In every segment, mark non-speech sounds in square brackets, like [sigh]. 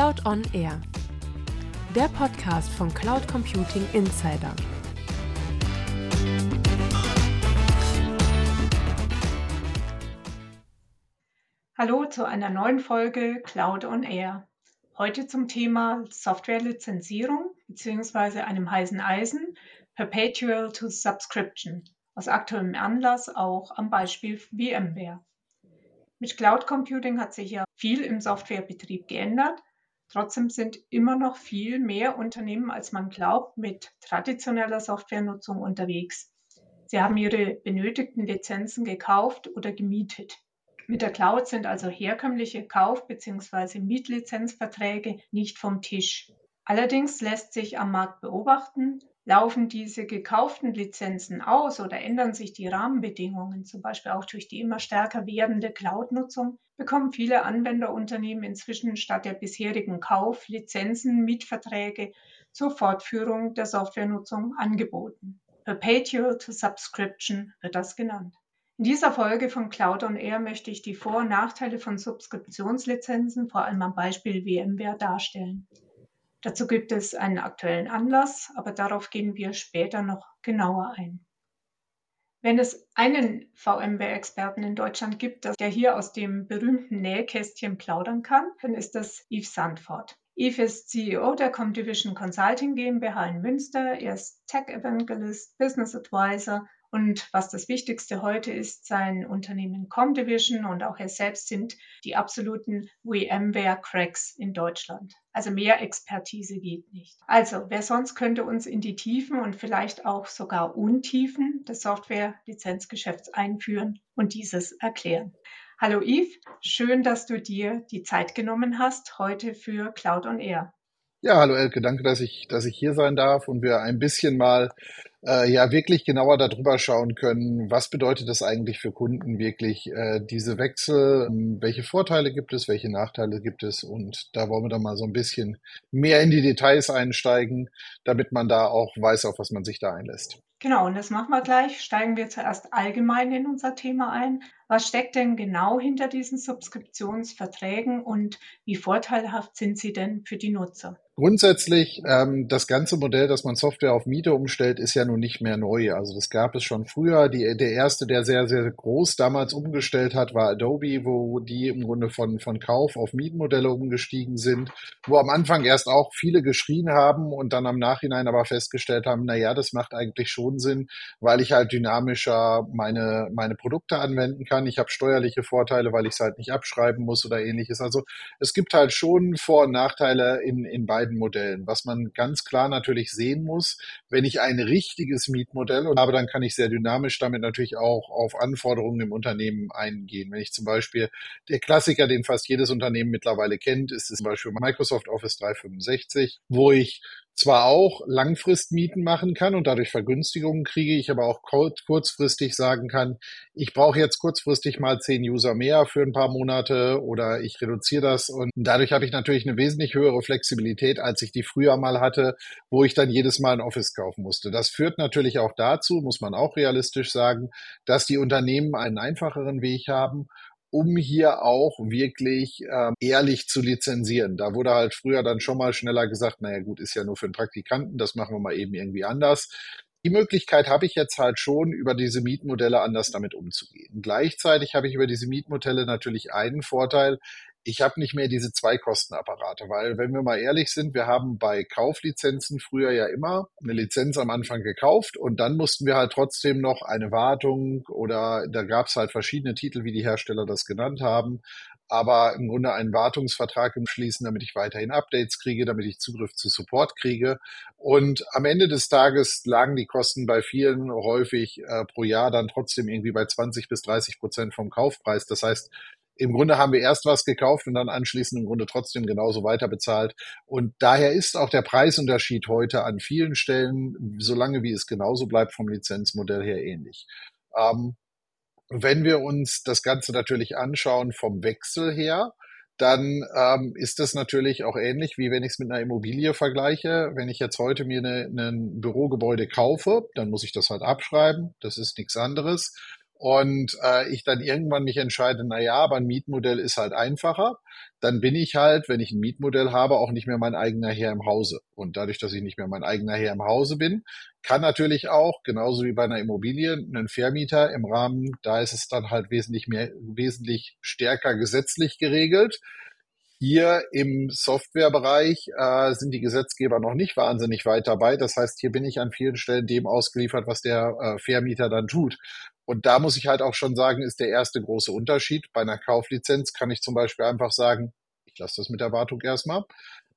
Cloud on Air, der Podcast von Cloud Computing Insider. Hallo zu einer neuen Folge Cloud on Air. Heute zum Thema Softwarelizenzierung bzw. einem heißen Eisen Perpetual to Subscription. Aus aktuellem Anlass auch am Beispiel VMware. Mit Cloud Computing hat sich ja viel im Softwarebetrieb geändert. Trotzdem sind immer noch viel mehr Unternehmen, als man glaubt, mit traditioneller Softwarenutzung unterwegs. Sie haben ihre benötigten Lizenzen gekauft oder gemietet. Mit der Cloud sind also herkömmliche Kauf- bzw. Mietlizenzverträge nicht vom Tisch. Allerdings lässt sich am Markt beobachten, laufen diese gekauften Lizenzen aus oder ändern sich die Rahmenbedingungen, zum Beispiel auch durch die immer stärker werdende Cloud-Nutzung, bekommen viele Anwenderunternehmen inzwischen statt der bisherigen Kauf Lizenzen, Mietverträge zur Fortführung der Softwarenutzung angeboten. Perpetual to Subscription wird das genannt. In dieser Folge von Cloud on Air möchte ich die Vor- und Nachteile von Subskriptionslizenzen vor allem am Beispiel VMware darstellen. Dazu gibt es einen aktuellen Anlass, aber darauf gehen wir später noch genauer ein. Wenn es einen VMware-Experten in Deutschland gibt, der hier aus dem berühmten Nähkästchen plaudern kann, dann ist das Yves Sandford. Yves ist CEO der Comdivision Consulting GmbH in Münster. Er ist Tech Evangelist, Business Advisor und was das Wichtigste heute ist, sein Unternehmen Comdivision und auch er selbst sind die absoluten VMware-Cracks in Deutschland. Also mehr Expertise geht nicht. Also, wer sonst könnte uns in die Tiefen und vielleicht auch sogar Untiefen des Software-Lizenzgeschäfts einführen und dieses erklären? Hallo Yves, schön, dass du dir die Zeit genommen hast heute für Cloud on Air. Ja, hallo Elke, danke, dass ich, dass ich hier sein darf und wir ein bisschen mal äh, ja wirklich genauer darüber schauen können, was bedeutet das eigentlich für Kunden wirklich äh, diese Wechsel, ähm, welche Vorteile gibt es, welche Nachteile gibt es und da wollen wir dann mal so ein bisschen mehr in die Details einsteigen, damit man da auch weiß, auf was man sich da einlässt. Genau, und das machen wir gleich. Steigen wir zuerst allgemein in unser Thema ein. Was steckt denn genau hinter diesen Subskriptionsverträgen und wie vorteilhaft sind sie denn für die Nutzer? Grundsätzlich, ähm, das ganze Modell, dass man Software auf Miete umstellt, ist ja nun nicht mehr neu. Also das gab es schon früher. Die, der erste, der sehr, sehr groß damals umgestellt hat, war Adobe, wo die im Grunde von, von Kauf auf Mietenmodelle umgestiegen sind, wo am Anfang erst auch viele geschrien haben und dann am Nachhinein aber festgestellt haben, na ja, das macht eigentlich schon Sinn, weil ich halt dynamischer meine, meine Produkte anwenden kann. Ich habe steuerliche Vorteile, weil ich es halt nicht abschreiben muss oder ähnliches. Also es gibt halt schon Vor- und Nachteile in, in beiden beiden Modellen. Was man ganz klar natürlich sehen muss, wenn ich ein richtiges Mietmodell habe, dann kann ich sehr dynamisch damit natürlich auch auf Anforderungen im Unternehmen eingehen. Wenn ich zum Beispiel der Klassiker, den fast jedes Unternehmen mittlerweile kennt, ist zum Beispiel Microsoft Office 365, wo ich zwar auch Langfristmieten machen kann und dadurch Vergünstigungen kriege, ich aber auch kurzfristig sagen kann, ich brauche jetzt kurzfristig mal zehn User mehr für ein paar Monate oder ich reduziere das und dadurch habe ich natürlich eine wesentlich höhere Flexibilität, als ich die früher mal hatte, wo ich dann jedes Mal ein Office kaufen musste. Das führt natürlich auch dazu, muss man auch realistisch sagen, dass die Unternehmen einen einfacheren Weg haben um hier auch wirklich ähm, ehrlich zu lizenzieren. Da wurde halt früher dann schon mal schneller gesagt, naja gut, ist ja nur für einen Praktikanten, das machen wir mal eben irgendwie anders. Die Möglichkeit habe ich jetzt halt schon, über diese Mietmodelle anders damit umzugehen. Gleichzeitig habe ich über diese Mietmodelle natürlich einen Vorteil ich habe nicht mehr diese zwei Kostenapparate, weil wenn wir mal ehrlich sind, wir haben bei Kauflizenzen früher ja immer eine Lizenz am Anfang gekauft und dann mussten wir halt trotzdem noch eine Wartung oder da gab es halt verschiedene Titel, wie die Hersteller das genannt haben, aber im Grunde einen Wartungsvertrag schließen, damit ich weiterhin Updates kriege, damit ich Zugriff zu Support kriege. Und am Ende des Tages lagen die Kosten bei vielen häufig äh, pro Jahr dann trotzdem irgendwie bei 20 bis 30 Prozent vom Kaufpreis. Das heißt, im Grunde haben wir erst was gekauft und dann anschließend im Grunde trotzdem genauso weiter bezahlt. Und daher ist auch der Preisunterschied heute an vielen Stellen, solange wie es genauso bleibt vom Lizenzmodell her ähnlich. Ähm, wenn wir uns das Ganze natürlich anschauen vom Wechsel her, dann ähm, ist das natürlich auch ähnlich, wie wenn ich es mit einer Immobilie vergleiche. Wenn ich jetzt heute mir ein Bürogebäude kaufe, dann muss ich das halt abschreiben. Das ist nichts anderes. Und äh, ich dann irgendwann mich entscheide, na ja, aber ein Mietmodell ist halt einfacher, dann bin ich halt, wenn ich ein Mietmodell habe, auch nicht mehr mein eigener Herr im Hause. Und dadurch, dass ich nicht mehr mein eigener Herr im Hause bin, kann natürlich auch, genauso wie bei einer Immobilie, ein Vermieter im Rahmen, da ist es dann halt wesentlich mehr, wesentlich stärker gesetzlich geregelt. Hier im Softwarebereich äh, sind die Gesetzgeber noch nicht wahnsinnig weit dabei. Das heißt, hier bin ich an vielen Stellen dem ausgeliefert, was der äh, Vermieter dann tut. Und da muss ich halt auch schon sagen, ist der erste große Unterschied. Bei einer Kauflizenz kann ich zum Beispiel einfach sagen, ich lasse das mit der Wartung erstmal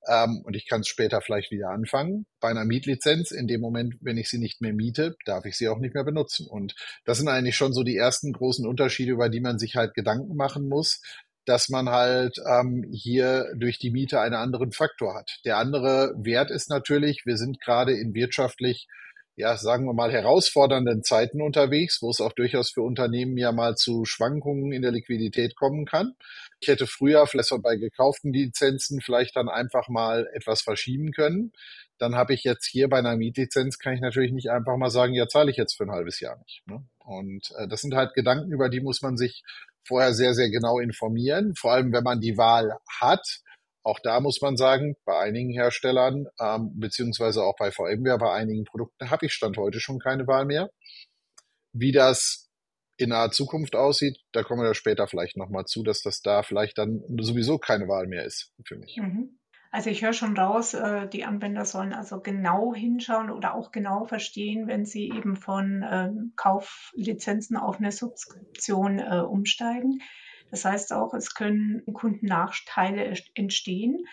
ähm, und ich kann es später vielleicht wieder anfangen. Bei einer Mietlizenz, in dem Moment, wenn ich sie nicht mehr miete, darf ich sie auch nicht mehr benutzen. Und das sind eigentlich schon so die ersten großen Unterschiede, über die man sich halt Gedanken machen muss dass man halt ähm, hier durch die Miete einen anderen Faktor hat. Der andere Wert ist natürlich, wir sind gerade in wirtschaftlich, ja, sagen wir mal, herausfordernden Zeiten unterwegs, wo es auch durchaus für Unternehmen ja mal zu Schwankungen in der Liquidität kommen kann. Ich hätte früher vielleicht bei gekauften Lizenzen vielleicht dann einfach mal etwas verschieben können. Dann habe ich jetzt hier bei einer Mietlizenz, kann ich natürlich nicht einfach mal sagen, ja, zahle ich jetzt für ein halbes Jahr nicht. Ne? Und äh, das sind halt Gedanken, über die muss man sich vorher sehr, sehr genau informieren, vor allem wenn man die Wahl hat. Auch da muss man sagen, bei einigen Herstellern, ähm, beziehungsweise auch bei VMware, bei einigen Produkten habe ich Stand heute schon keine Wahl mehr. Wie das in naher Zukunft aussieht, da kommen wir später vielleicht nochmal zu, dass das da vielleicht dann sowieso keine Wahl mehr ist für mich. Mhm. Also ich höre schon raus, äh, die Anwender sollen also genau hinschauen oder auch genau verstehen, wenn sie eben von ähm, Kauflizenzen auf eine Subskription äh, umsteigen. Das heißt auch, es können Kundennachteile entstehen,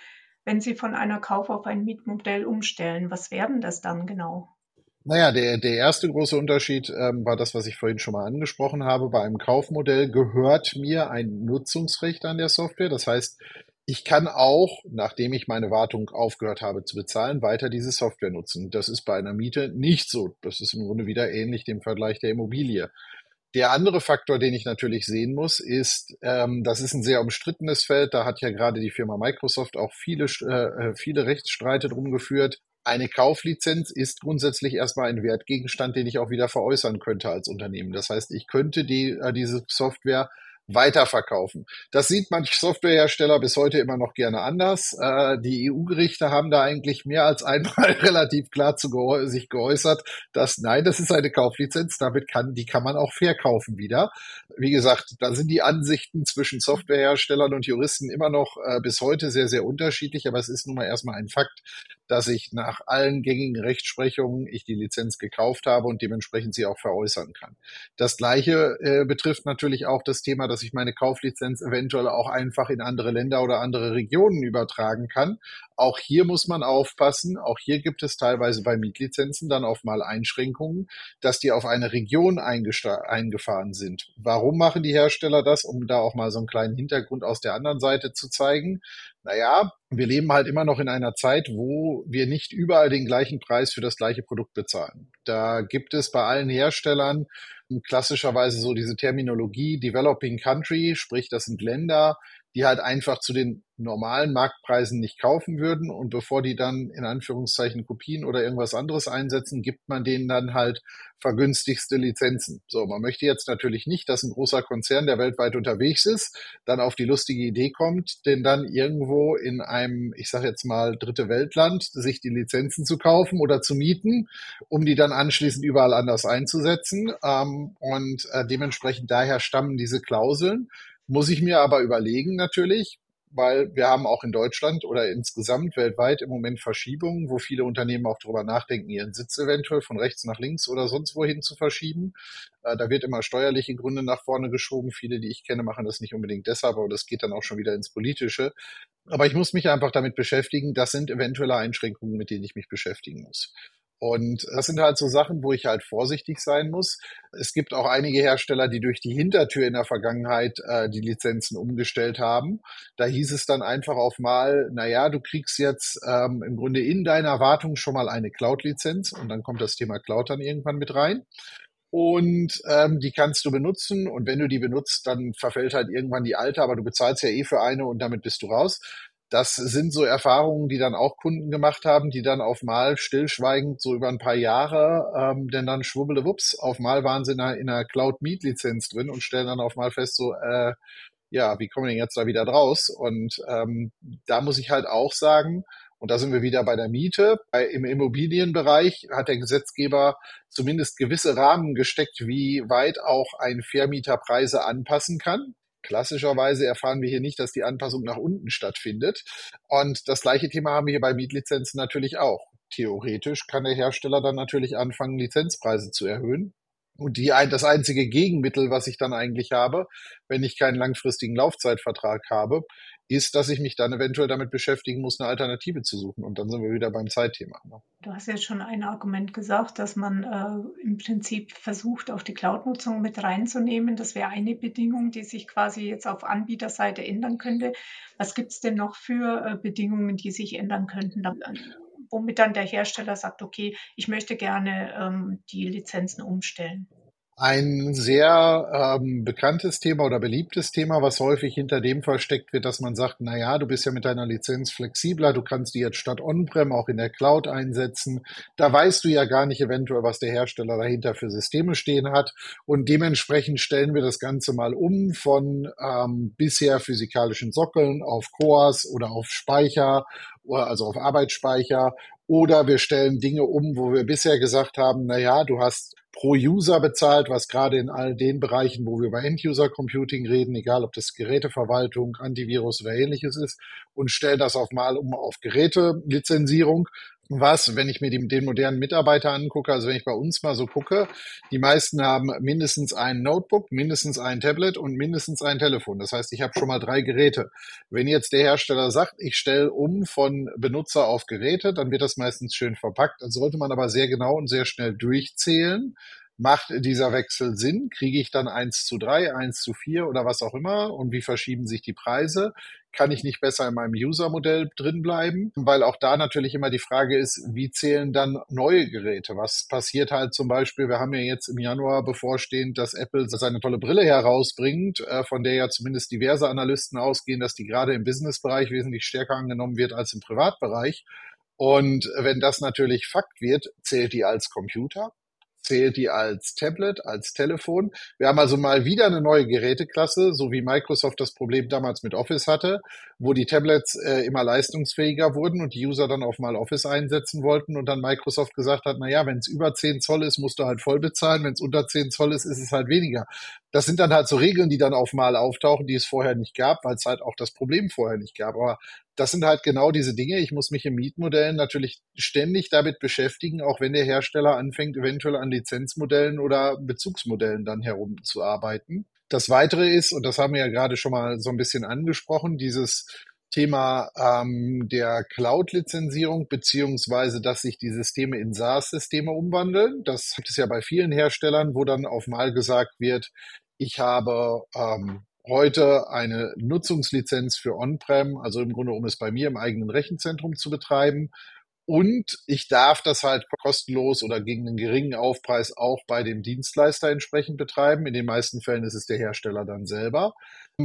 wenn sie von einer Kauf auf ein Mietmodell umstellen. Was werden das dann genau? Naja, der, der erste große Unterschied ähm, war das, was ich vorhin schon mal angesprochen habe. Bei einem Kaufmodell gehört mir ein Nutzungsrecht an der Software. Das heißt, ich kann auch, nachdem ich meine Wartung aufgehört habe zu bezahlen, weiter diese Software nutzen. Das ist bei einer Miete nicht so. Das ist im Grunde wieder ähnlich dem Vergleich der Immobilie. Der andere Faktor, den ich natürlich sehen muss, ist, ähm, das ist ein sehr umstrittenes Feld. Da hat ja gerade die Firma Microsoft auch viele, äh, viele Rechtsstreite drum geführt. Eine Kauflizenz ist grundsätzlich erstmal ein Wertgegenstand, den ich auch wieder veräußern könnte als Unternehmen. Das heißt, ich könnte die, äh, diese Software weiterverkaufen. Das sieht manch Softwarehersteller bis heute immer noch gerne anders. Äh, die EU-Gerichte haben da eigentlich mehr als einmal [laughs] relativ klar zu geäu sich geäußert, dass nein, das ist eine Kauflizenz, damit kann, die kann man auch verkaufen wieder. Wie gesagt, da sind die Ansichten zwischen Softwareherstellern und Juristen immer noch äh, bis heute sehr, sehr unterschiedlich, aber es ist nun mal erstmal ein Fakt, dass ich nach allen gängigen Rechtsprechungen ich die Lizenz gekauft habe und dementsprechend sie auch veräußern kann. Das gleiche äh, betrifft natürlich auch das Thema, dass ich meine Kauflizenz eventuell auch einfach in andere Länder oder andere Regionen übertragen kann. Auch hier muss man aufpassen. Auch hier gibt es teilweise bei Mietlizenzen dann auf mal Einschränkungen, dass die auf eine Region eingefahren sind. Warum machen die Hersteller das? Um da auch mal so einen kleinen Hintergrund aus der anderen Seite zu zeigen naja, wir leben halt immer noch in einer Zeit, wo wir nicht überall den gleichen Preis für das gleiche Produkt bezahlen. Da gibt es bei allen Herstellern klassischerweise so diese Terminologie Developing Country, sprich das sind Länder, die halt einfach zu den normalen Marktpreisen nicht kaufen würden und bevor die dann in Anführungszeichen Kopien oder irgendwas anderes einsetzen, gibt man denen dann halt vergünstigste Lizenzen. So, man möchte jetzt natürlich nicht, dass ein großer Konzern, der weltweit unterwegs ist, dann auf die lustige Idee kommt, denn dann irgendwo in einem, ich sage jetzt mal, dritte Weltland sich die Lizenzen zu kaufen oder zu mieten, um die dann anschließend überall anders einzusetzen. Ähm, und äh, dementsprechend daher stammen diese Klauseln. Muss ich mir aber überlegen natürlich, weil wir haben auch in Deutschland oder insgesamt weltweit im Moment Verschiebungen, wo viele Unternehmen auch darüber nachdenken, ihren Sitz eventuell von rechts nach links oder sonst wohin zu verschieben. Äh, da wird immer steuerliche Gründe nach vorne geschoben. Viele, die ich kenne, machen das nicht unbedingt deshalb, aber das geht dann auch schon wieder ins Politische. Aber ich muss mich einfach damit beschäftigen. Das sind eventuelle Einschränkungen, mit denen ich mich beschäftigen muss. Und das sind halt so Sachen, wo ich halt vorsichtig sein muss. Es gibt auch einige Hersteller, die durch die Hintertür in der Vergangenheit äh, die Lizenzen umgestellt haben. Da hieß es dann einfach auf mal, na ja, du kriegst jetzt ähm, im Grunde in deiner Wartung schon mal eine Cloud-Lizenz und dann kommt das Thema Cloud dann irgendwann mit rein. Und ähm, die kannst du benutzen und wenn du die benutzt, dann verfällt halt irgendwann die alte, aber du bezahlst ja eh für eine und damit bist du raus. Das sind so Erfahrungen, die dann auch Kunden gemacht haben, die dann auf mal stillschweigend so über ein paar Jahre, ähm, denn dann schwubbelewups, auf mal waren sie in einer, in einer Cloud Meet Lizenz drin und stellen dann auf mal fest, so, äh, ja, wie kommen wir denn jetzt da wieder draus? Und ähm, da muss ich halt auch sagen, und da sind wir wieder bei der Miete. Bei, Im Immobilienbereich hat der Gesetzgeber zumindest gewisse Rahmen gesteckt, wie weit auch ein Vermieter Preise anpassen kann. Klassischerweise erfahren wir hier nicht, dass die Anpassung nach unten stattfindet. Und das gleiche Thema haben wir hier bei Mietlizenzen natürlich auch. Theoretisch kann der Hersteller dann natürlich anfangen, Lizenzpreise zu erhöhen. Und die ein, das einzige Gegenmittel, was ich dann eigentlich habe, wenn ich keinen langfristigen Laufzeitvertrag habe, ist, dass ich mich dann eventuell damit beschäftigen muss, eine Alternative zu suchen. Und dann sind wir wieder beim Zeitthema. Ne? Du hast ja schon ein Argument gesagt, dass man äh, im Prinzip versucht, auch die Cloud-Nutzung mit reinzunehmen. Das wäre eine Bedingung, die sich quasi jetzt auf Anbieterseite ändern könnte. Was gibt es denn noch für äh, Bedingungen, die sich ändern könnten? womit dann der Hersteller sagt, okay, ich möchte gerne ähm, die Lizenzen umstellen. Ein sehr ähm, bekanntes Thema oder beliebtes Thema, was häufig hinter dem versteckt wird, dass man sagt, na ja, du bist ja mit deiner Lizenz flexibler, du kannst die jetzt statt On-Prem auch in der Cloud einsetzen. Da weißt du ja gar nicht eventuell, was der Hersteller dahinter für Systeme stehen hat. Und dementsprechend stellen wir das Ganze mal um von ähm, bisher physikalischen Sockeln auf Cores oder auf Speicher, also auf Arbeitsspeicher. Oder wir stellen Dinge um, wo wir bisher gesagt haben, na ja, du hast pro User bezahlt, was gerade in all den Bereichen, wo wir über End-User-Computing reden, egal ob das Geräteverwaltung, Antivirus oder ähnliches ist, und stellen das auf mal um auf Gerätelizenzierung was, wenn ich mir die, den modernen Mitarbeiter angucke, also wenn ich bei uns mal so gucke, die meisten haben mindestens ein Notebook, mindestens ein Tablet und mindestens ein Telefon. Das heißt, ich habe schon mal drei Geräte. Wenn jetzt der Hersteller sagt, ich stelle um von Benutzer auf Geräte, dann wird das meistens schön verpackt. Dann sollte man aber sehr genau und sehr schnell durchzählen, Macht dieser Wechsel Sinn? Kriege ich dann eins zu drei, eins zu vier oder was auch immer? Und wie verschieben sich die Preise? Kann ich nicht besser in meinem User-Modell drin bleiben? Weil auch da natürlich immer die Frage ist, wie zählen dann neue Geräte? Was passiert halt zum Beispiel? Wir haben ja jetzt im Januar bevorstehend, dass Apple seine tolle Brille herausbringt, äh, von der ja zumindest diverse Analysten ausgehen, dass die gerade im Business-Bereich wesentlich stärker angenommen wird als im Privatbereich. Und wenn das natürlich Fakt wird, zählt die als Computer? Zählt die als Tablet, als Telefon. Wir haben also mal wieder eine neue Geräteklasse, so wie Microsoft das Problem damals mit Office hatte, wo die Tablets äh, immer leistungsfähiger wurden und die User dann auf mal Office einsetzen wollten und dann Microsoft gesagt hat, na ja, wenn es über 10 Zoll ist, musst du halt voll bezahlen, wenn es unter 10 Zoll ist, ist es halt weniger. Das sind dann halt so Regeln, die dann auf mal auftauchen, die es vorher nicht gab, weil es halt auch das Problem vorher nicht gab. Aber das sind halt genau diese Dinge. Ich muss mich im Mietmodellen natürlich ständig damit beschäftigen, auch wenn der Hersteller anfängt, eventuell an Lizenzmodellen oder Bezugsmodellen dann herumzuarbeiten. Das Weitere ist, und das haben wir ja gerade schon mal so ein bisschen angesprochen, dieses Thema ähm, der Cloud-Lizenzierung, beziehungsweise dass sich die Systeme in SaaS-Systeme umwandeln. Das gibt es ja bei vielen Herstellern, wo dann auf mal gesagt wird, ich habe ähm, heute eine Nutzungslizenz für On-Prem, also im Grunde, um es bei mir im eigenen Rechenzentrum zu betreiben. Und ich darf das halt kostenlos oder gegen einen geringen Aufpreis auch bei dem Dienstleister entsprechend betreiben. In den meisten Fällen ist es der Hersteller dann selber.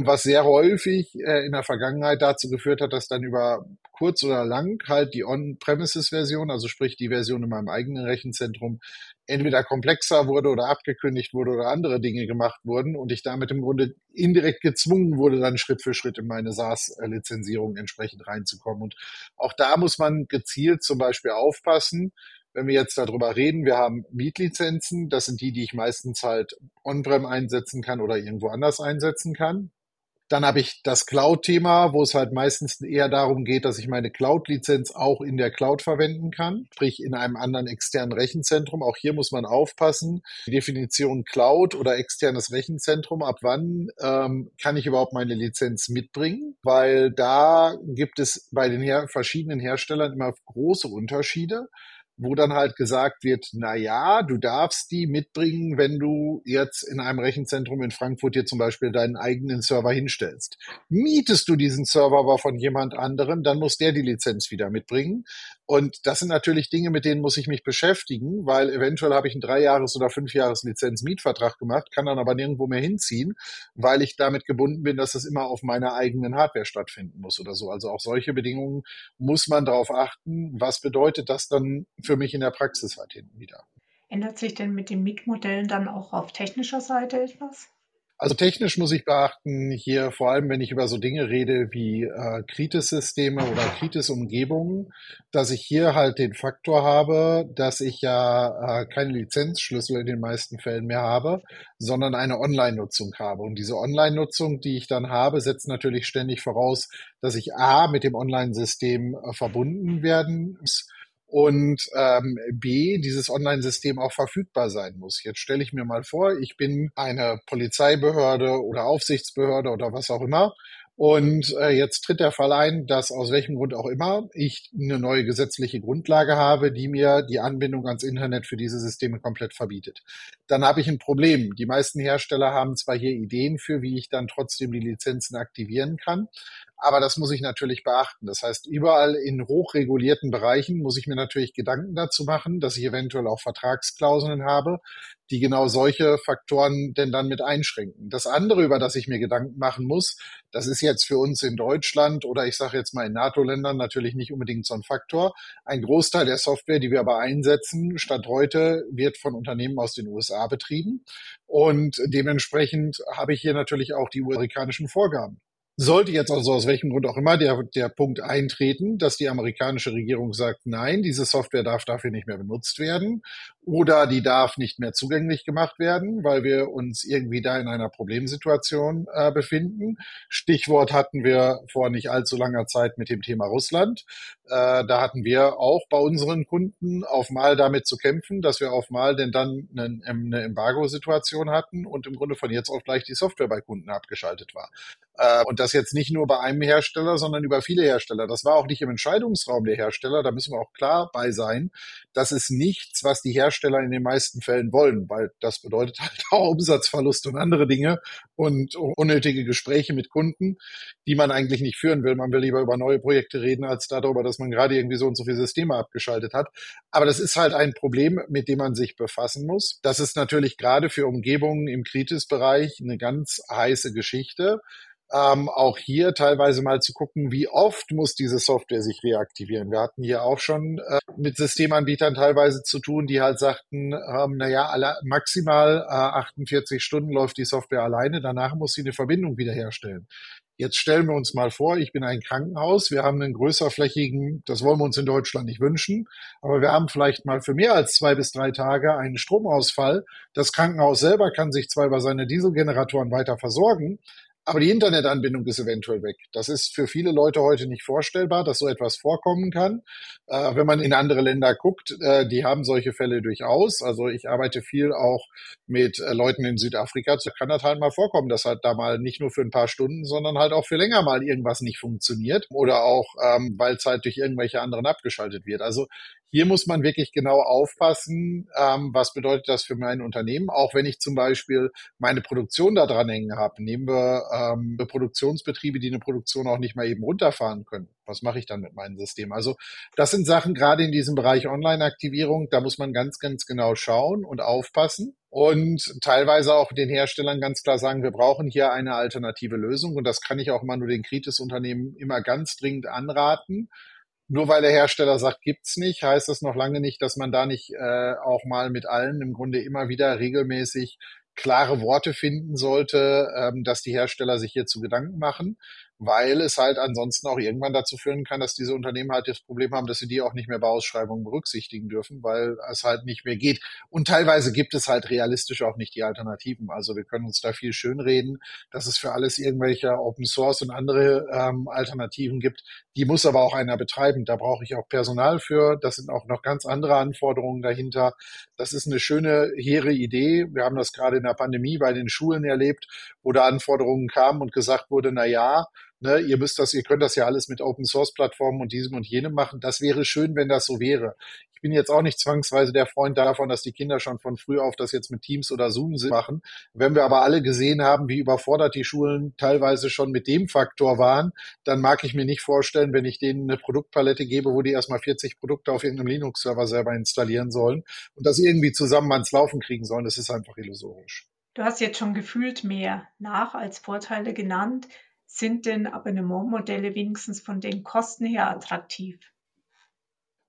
Was sehr häufig äh, in der Vergangenheit dazu geführt hat, dass dann über kurz oder lang halt die On-Premises-Version, also sprich die Version in meinem eigenen Rechenzentrum, entweder komplexer wurde oder abgekündigt wurde oder andere Dinge gemacht wurden und ich damit im Grunde indirekt gezwungen wurde, dann Schritt für Schritt in meine SaaS-Lizenzierung entsprechend reinzukommen. Und auch da muss man gezielt zum Beispiel aufpassen, wenn wir jetzt darüber reden, wir haben Mietlizenzen, das sind die, die ich meistens halt on-prem einsetzen kann oder irgendwo anders einsetzen kann. Dann habe ich das Cloud-Thema, wo es halt meistens eher darum geht, dass ich meine Cloud-Lizenz auch in der Cloud verwenden kann, sprich in einem anderen externen Rechenzentrum. Auch hier muss man aufpassen. Die Definition Cloud oder externes Rechenzentrum, ab wann ähm, kann ich überhaupt meine Lizenz mitbringen? Weil da gibt es bei den her verschiedenen Herstellern immer große Unterschiede wo dann halt gesagt wird, na ja, du darfst die mitbringen, wenn du jetzt in einem Rechenzentrum in Frankfurt dir zum Beispiel deinen eigenen Server hinstellst. Mietest du diesen Server aber von jemand anderem, dann muss der die Lizenz wieder mitbringen. Und das sind natürlich Dinge, mit denen muss ich mich beschäftigen, weil eventuell habe ich einen Dreijahres- oder Fünfjahres-Lizenz-Mietvertrag gemacht, kann dann aber nirgendwo mehr hinziehen, weil ich damit gebunden bin, dass das immer auf meiner eigenen Hardware stattfinden muss oder so. Also auch solche Bedingungen muss man darauf achten. Was bedeutet das dann für mich in der Praxis halt hinten wieder? Ändert sich denn mit den Mietmodellen dann auch auf technischer Seite etwas? Also technisch muss ich beachten, hier vor allem, wenn ich über so Dinge rede wie äh, Kritis-Systeme oder Kritis-Umgebungen, dass ich hier halt den Faktor habe, dass ich ja äh, keine Lizenzschlüssel in den meisten Fällen mehr habe, sondern eine Online-Nutzung habe. Und diese Online-Nutzung, die ich dann habe, setzt natürlich ständig voraus, dass ich A mit dem Online-System äh, verbunden werden muss und ähm, B, dieses Online-System auch verfügbar sein muss. Jetzt stelle ich mir mal vor, ich bin eine Polizeibehörde oder Aufsichtsbehörde oder was auch immer und äh, jetzt tritt der Fall ein, dass aus welchem Grund auch immer ich eine neue gesetzliche Grundlage habe, die mir die Anbindung ans Internet für diese Systeme komplett verbietet. Dann habe ich ein Problem. Die meisten Hersteller haben zwar hier Ideen für, wie ich dann trotzdem die Lizenzen aktivieren kann, aber das muss ich natürlich beachten. Das heißt, überall in hochregulierten Bereichen muss ich mir natürlich Gedanken dazu machen, dass ich eventuell auch Vertragsklauseln habe, die genau solche Faktoren denn dann mit einschränken. Das andere, über das ich mir Gedanken machen muss, das ist jetzt für uns in Deutschland oder ich sage jetzt mal in NATO-Ländern natürlich nicht unbedingt so ein Faktor. Ein Großteil der Software, die wir aber einsetzen, statt heute, wird von Unternehmen aus den USA betrieben. Und dementsprechend habe ich hier natürlich auch die amerikanischen Vorgaben. Sollte jetzt also aus welchem Grund auch immer der, der Punkt eintreten, dass die amerikanische Regierung sagt, nein, diese Software darf dafür nicht mehr benutzt werden oder die darf nicht mehr zugänglich gemacht werden, weil wir uns irgendwie da in einer Problemsituation äh, befinden. Stichwort hatten wir vor nicht allzu langer Zeit mit dem Thema Russland. Äh, da hatten wir auch bei unseren Kunden auf mal damit zu kämpfen, dass wir auf mal denn dann eine, eine Embargo-Situation hatten und im Grunde von jetzt auf gleich die Software bei Kunden abgeschaltet war. Äh, und das jetzt nicht nur bei einem Hersteller, sondern über viele Hersteller. Das war auch nicht im Entscheidungsraum der Hersteller. Da müssen wir auch klar bei sein. Das ist nichts, was die Hersteller in den meisten Fällen wollen, weil das bedeutet halt [laughs] auch Umsatzverlust und andere Dinge und unnötige Gespräche mit Kunden, die man eigentlich nicht führen will. Man will lieber über neue Projekte reden, als darüber, dass man gerade irgendwie so und so viele Systeme abgeschaltet hat. Aber das ist halt ein Problem, mit dem man sich befassen muss. Das ist natürlich gerade für Umgebungen im Kritis-Bereich eine ganz heiße Geschichte ähm, auch hier teilweise mal zu gucken, wie oft muss diese Software sich reaktivieren. Wir hatten hier auch schon äh, mit Systemanbietern teilweise zu tun, die halt sagten, ähm, naja, alle, maximal äh, 48 Stunden läuft die Software alleine, danach muss sie eine Verbindung wiederherstellen. Jetzt stellen wir uns mal vor, ich bin ein Krankenhaus, wir haben einen größerflächigen, das wollen wir uns in Deutschland nicht wünschen, aber wir haben vielleicht mal für mehr als zwei bis drei Tage einen Stromausfall. Das Krankenhaus selber kann sich zwar über seine Dieselgeneratoren weiter versorgen, aber die Internetanbindung ist eventuell weg. Das ist für viele Leute heute nicht vorstellbar, dass so etwas vorkommen kann. Äh, wenn man in andere Länder guckt, äh, die haben solche Fälle durchaus. Also ich arbeite viel auch mit äh, Leuten in Südafrika. Da kann das halt mal vorkommen, dass halt da mal nicht nur für ein paar Stunden, sondern halt auch für länger mal irgendwas nicht funktioniert oder auch, ähm, weil es halt durch irgendwelche anderen abgeschaltet wird. Also hier muss man wirklich genau aufpassen, ähm, was bedeutet das für mein Unternehmen, auch wenn ich zum Beispiel meine Produktion da dran hängen habe. Nehmen wir ähm, Produktionsbetriebe, die eine Produktion auch nicht mal eben runterfahren können. Was mache ich dann mit meinem System? Also das sind Sachen gerade in diesem Bereich Online-Aktivierung, da muss man ganz, ganz genau schauen und aufpassen und teilweise auch den Herstellern ganz klar sagen, wir brauchen hier eine alternative Lösung und das kann ich auch mal nur den Kritis-Unternehmen immer ganz dringend anraten nur weil der Hersteller sagt, gibt's nicht, heißt das noch lange nicht, dass man da nicht äh, auch mal mit allen im Grunde immer wieder regelmäßig klare Worte finden sollte, ähm, dass die Hersteller sich hierzu Gedanken machen weil es halt ansonsten auch irgendwann dazu führen kann, dass diese Unternehmen halt das Problem haben, dass sie die auch nicht mehr bei Ausschreibungen berücksichtigen dürfen, weil es halt nicht mehr geht. Und teilweise gibt es halt realistisch auch nicht die Alternativen. Also wir können uns da viel schönreden, dass es für alles irgendwelche Open Source und andere ähm, Alternativen gibt. Die muss aber auch einer betreiben. Da brauche ich auch Personal für. Das sind auch noch ganz andere Anforderungen dahinter. Das ist eine schöne, hehre Idee. Wir haben das gerade in der Pandemie bei den Schulen erlebt, wo da Anforderungen kamen und gesagt wurde, na ja, ne, ihr müsst das, ihr könnt das ja alles mit Open Source Plattformen und diesem und jenem machen. Das wäre schön, wenn das so wäre. Ich bin jetzt auch nicht zwangsweise der Freund davon, dass die Kinder schon von früh auf das jetzt mit Teams oder Zoom machen. Wenn wir aber alle gesehen haben, wie überfordert die Schulen teilweise schon mit dem Faktor waren, dann mag ich mir nicht vorstellen, wenn ich denen eine Produktpalette gebe, wo die erstmal 40 Produkte auf irgendeinem Linux-Server selber installieren sollen und das irgendwie zusammen ans Laufen kriegen sollen. Das ist einfach illusorisch. Du hast jetzt schon gefühlt mehr Nach- als Vorteile genannt. Sind denn Abonnementmodelle wenigstens von den Kosten her attraktiv?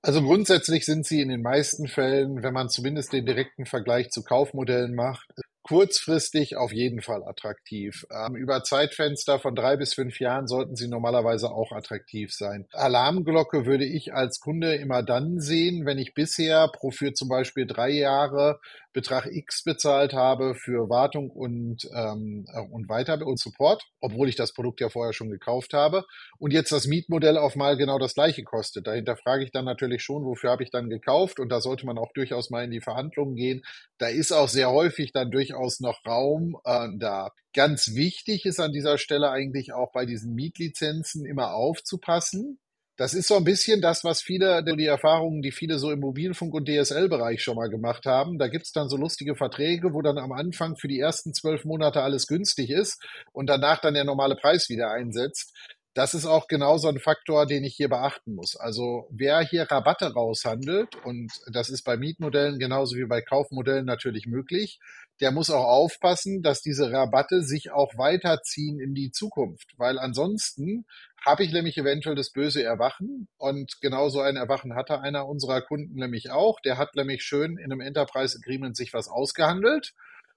Also grundsätzlich sind sie in den meisten Fällen, wenn man zumindest den direkten Vergleich zu Kaufmodellen macht, kurzfristig auf jeden Fall attraktiv. Ähm, über Zeitfenster von drei bis fünf Jahren sollten sie normalerweise auch attraktiv sein. Alarmglocke würde ich als Kunde immer dann sehen, wenn ich bisher pro für zum Beispiel drei Jahre Betrag X bezahlt habe für Wartung und, ähm, äh, und Weiter- und Support, obwohl ich das Produkt ja vorher schon gekauft habe. Und jetzt das Mietmodell auf mal genau das gleiche kostet. Dahinter frage ich dann natürlich schon, wofür habe ich dann gekauft? Und da sollte man auch durchaus mal in die Verhandlungen gehen. Da ist auch sehr häufig dann durchaus noch Raum äh, da. Ganz wichtig ist an dieser Stelle eigentlich auch bei diesen Mietlizenzen immer aufzupassen, das ist so ein bisschen das, was viele, die Erfahrungen, die viele so im Mobilfunk- und DSL-Bereich schon mal gemacht haben. Da gibt's dann so lustige Verträge, wo dann am Anfang für die ersten zwölf Monate alles günstig ist und danach dann der normale Preis wieder einsetzt. Das ist auch genau so ein Faktor, den ich hier beachten muss. Also wer hier Rabatte raushandelt, und das ist bei Mietmodellen genauso wie bei Kaufmodellen natürlich möglich, der muss auch aufpassen, dass diese Rabatte sich auch weiterziehen in die Zukunft, weil ansonsten habe ich nämlich eventuell das böse Erwachen. Und genauso ein Erwachen hatte einer unserer Kunden nämlich auch. Der hat nämlich schön in einem Enterprise Agreement sich was ausgehandelt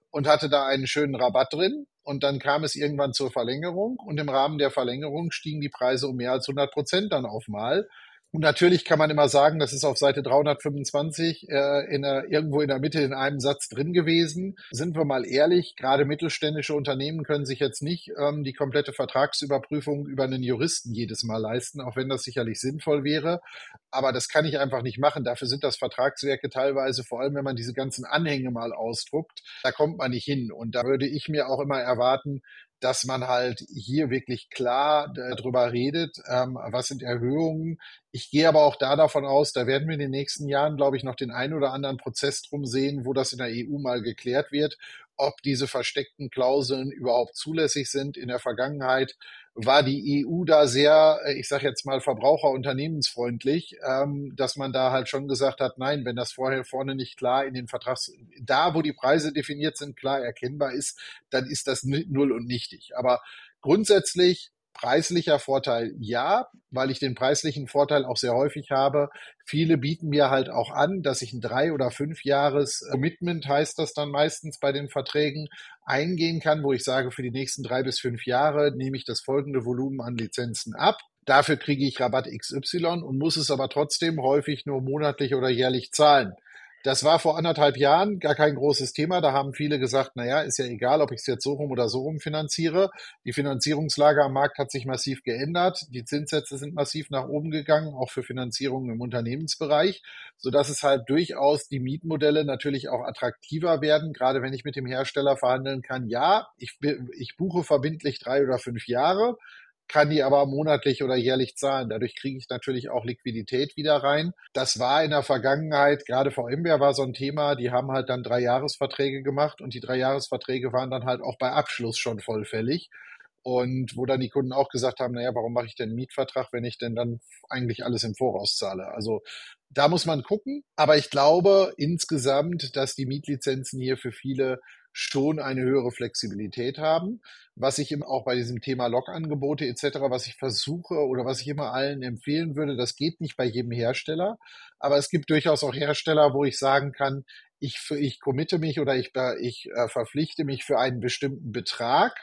und hatte da einen schönen Rabatt drin. Und dann kam es irgendwann zur Verlängerung und im Rahmen der Verlängerung stiegen die Preise um mehr als 100 Prozent dann auf mal. Und natürlich kann man immer sagen, das ist auf Seite 325 äh, in der, irgendwo in der Mitte in einem Satz drin gewesen. Sind wir mal ehrlich, gerade mittelständische Unternehmen können sich jetzt nicht ähm, die komplette Vertragsüberprüfung über einen Juristen jedes Mal leisten, auch wenn das sicherlich sinnvoll wäre. Aber das kann ich einfach nicht machen. Dafür sind das Vertragswerke teilweise, vor allem wenn man diese ganzen Anhänge mal ausdruckt, da kommt man nicht hin. Und da würde ich mir auch immer erwarten, dass man halt hier wirklich klar darüber redet, ähm, was sind Erhöhungen. Ich gehe aber auch da davon aus, da werden wir in den nächsten Jahren, glaube ich, noch den einen oder anderen Prozess drum sehen, wo das in der EU mal geklärt wird, ob diese versteckten Klauseln überhaupt zulässig sind. In der Vergangenheit war die EU da sehr, äh, ich sage jetzt mal, verbraucherunternehmensfreundlich, ähm, dass man da halt schon gesagt hat, nein, wenn das vorher vorne nicht klar in den Vertrags, da wo die Preise definiert sind, klar erkennbar ist, dann ist das null und nichtig. Aber grundsätzlich Preislicher Vorteil ja, weil ich den preislichen Vorteil auch sehr häufig habe. Viele bieten mir halt auch an, dass ich ein drei oder fünf Jahres Commitment heißt das dann meistens bei den Verträgen eingehen kann, wo ich sage, für die nächsten drei bis fünf Jahre nehme ich das folgende Volumen an Lizenzen ab. Dafür kriege ich Rabatt XY und muss es aber trotzdem häufig nur monatlich oder jährlich zahlen. Das war vor anderthalb Jahren gar kein großes Thema. Da haben viele gesagt, na ja, ist ja egal, ob ich es jetzt so rum oder so rum finanziere. Die Finanzierungslage am Markt hat sich massiv geändert. Die Zinssätze sind massiv nach oben gegangen, auch für Finanzierungen im Unternehmensbereich, sodass es halt durchaus die Mietmodelle natürlich auch attraktiver werden, gerade wenn ich mit dem Hersteller verhandeln kann. Ja, ich, ich buche verbindlich drei oder fünf Jahre kann die aber monatlich oder jährlich zahlen. Dadurch kriege ich natürlich auch Liquidität wieder rein. Das war in der Vergangenheit, gerade VMware war so ein Thema, die haben halt dann drei Jahresverträge gemacht und die drei Jahresverträge waren dann halt auch bei Abschluss schon vollfällig. Und wo dann die Kunden auch gesagt haben, naja, warum mache ich denn einen Mietvertrag, wenn ich denn dann eigentlich alles im Voraus zahle? Also da muss man gucken. Aber ich glaube insgesamt, dass die Mietlizenzen hier für viele schon eine höhere Flexibilität haben. Was ich eben auch bei diesem Thema Log-Angebote etc., was ich versuche oder was ich immer allen empfehlen würde, das geht nicht bei jedem Hersteller, aber es gibt durchaus auch Hersteller, wo ich sagen kann, ich, ich committe mich oder ich, ich äh, verpflichte mich für einen bestimmten Betrag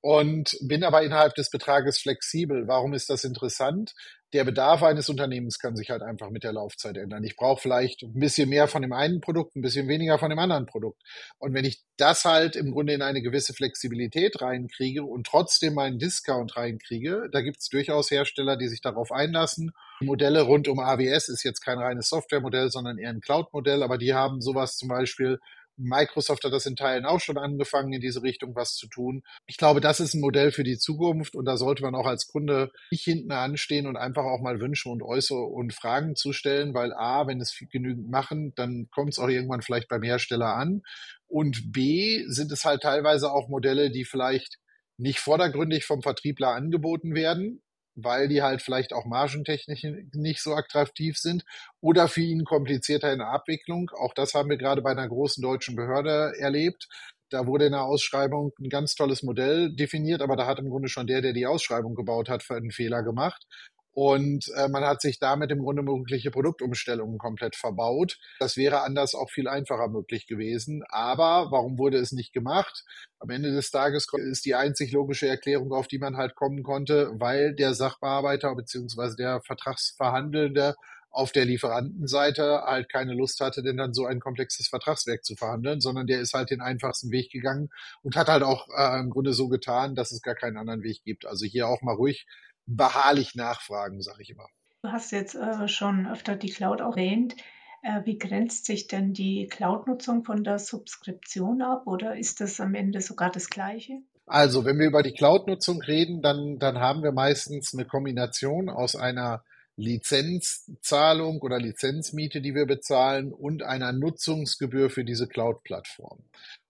und bin aber innerhalb des Betrages flexibel. Warum ist das interessant? Der Bedarf eines Unternehmens kann sich halt einfach mit der Laufzeit ändern. Ich brauche vielleicht ein bisschen mehr von dem einen Produkt, ein bisschen weniger von dem anderen Produkt. Und wenn ich das halt im Grunde in eine gewisse Flexibilität reinkriege und trotzdem meinen Discount reinkriege, da gibt es durchaus Hersteller, die sich darauf einlassen. Modelle rund um AWS ist jetzt kein reines Softwaremodell, sondern eher ein Cloud-Modell, aber die haben sowas zum Beispiel Microsoft hat das in Teilen auch schon angefangen, in diese Richtung was zu tun. Ich glaube, das ist ein Modell für die Zukunft und da sollte man auch als Kunde nicht hinten anstehen und einfach auch mal Wünsche und Äußere und Fragen zu stellen, weil A, wenn es genügend machen, dann kommt es auch irgendwann vielleicht beim Hersteller an. Und B, sind es halt teilweise auch Modelle, die vielleicht nicht vordergründig vom Vertriebler angeboten werden, weil die halt vielleicht auch margentechnisch nicht so attraktiv sind oder für ihn komplizierter in der Abwicklung. Auch das haben wir gerade bei einer großen deutschen Behörde erlebt. Da wurde in der Ausschreibung ein ganz tolles Modell definiert, aber da hat im Grunde schon der, der die Ausschreibung gebaut hat, einen Fehler gemacht. Und äh, man hat sich damit im Grunde mögliche Produktumstellungen komplett verbaut. Das wäre anders auch viel einfacher möglich gewesen. Aber warum wurde es nicht gemacht? Am Ende des Tages ist die einzig logische Erklärung, auf die man halt kommen konnte, weil der Sachbearbeiter bzw. der Vertragsverhandelnde auf der Lieferantenseite halt keine Lust hatte, denn dann so ein komplexes Vertragswerk zu verhandeln, sondern der ist halt den einfachsten Weg gegangen und hat halt auch äh, im Grunde so getan, dass es gar keinen anderen Weg gibt. Also hier auch mal ruhig beharrlich nachfragen, sage ich immer. Du hast jetzt äh, schon öfter die Cloud erwähnt. Äh, wie grenzt sich denn die Cloud-Nutzung von der Subskription ab oder ist das am Ende sogar das Gleiche? Also, wenn wir über die Cloud-Nutzung reden, dann, dann haben wir meistens eine Kombination aus einer Lizenzzahlung oder Lizenzmiete, die wir bezahlen, und einer Nutzungsgebühr für diese Cloud-Plattform.